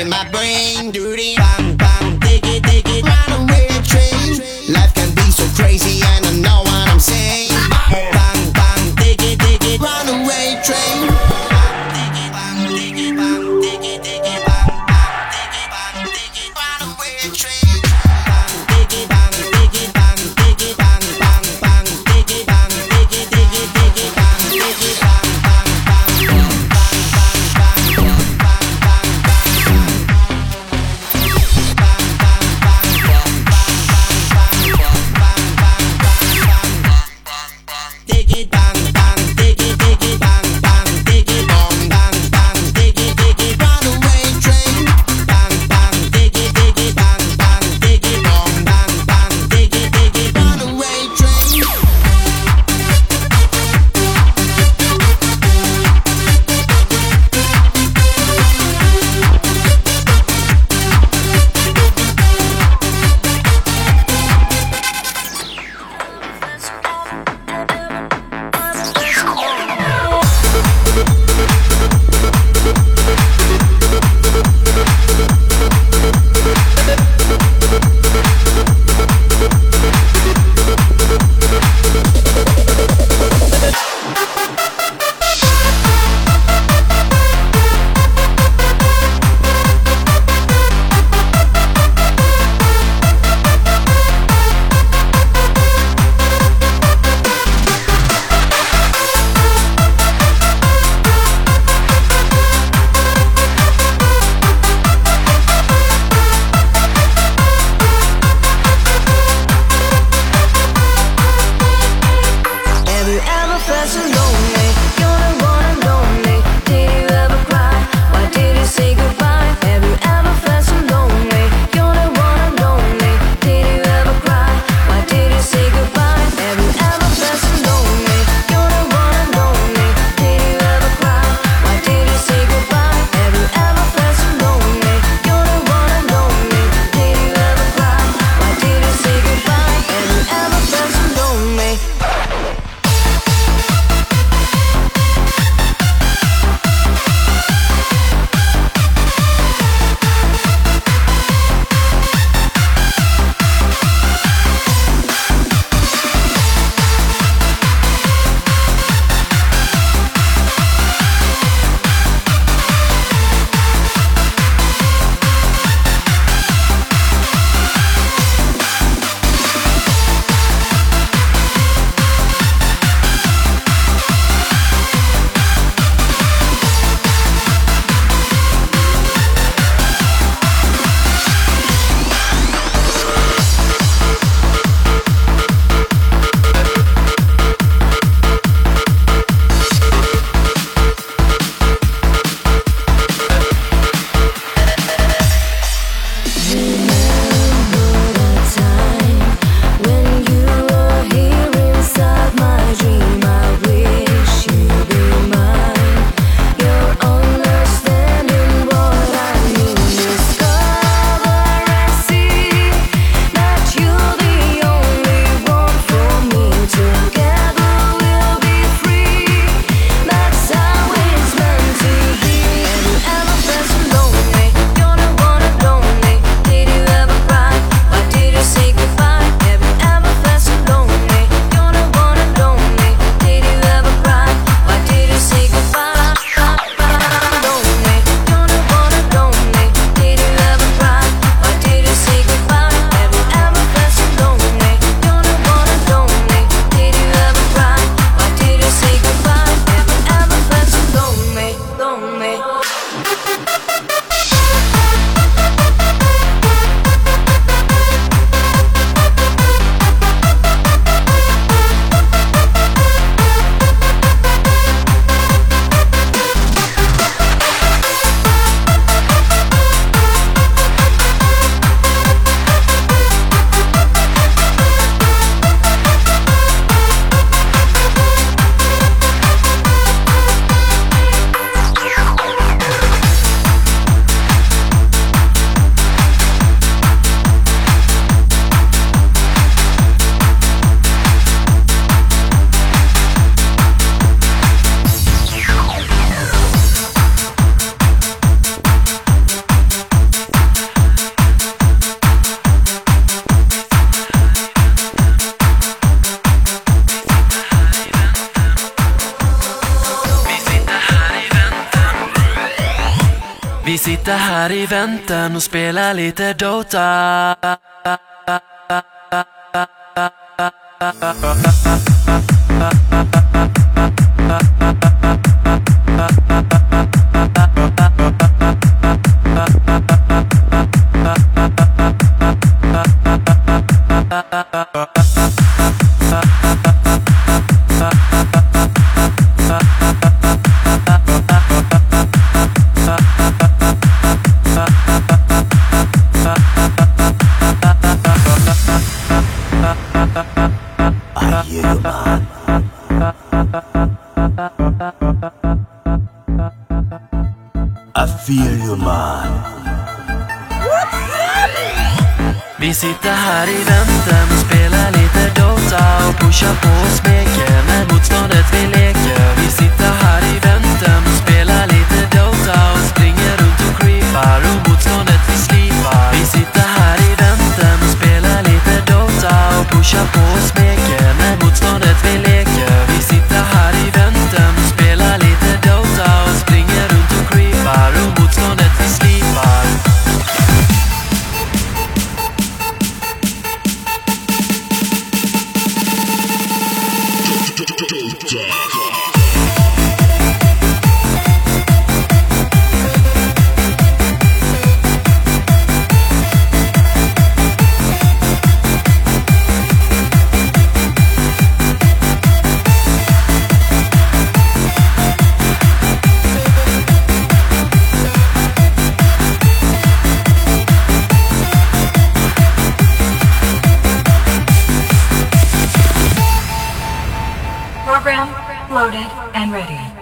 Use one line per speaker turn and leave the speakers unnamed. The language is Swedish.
in my brain. Do
här i väntan och spela lite Dota.
Loaded and ready.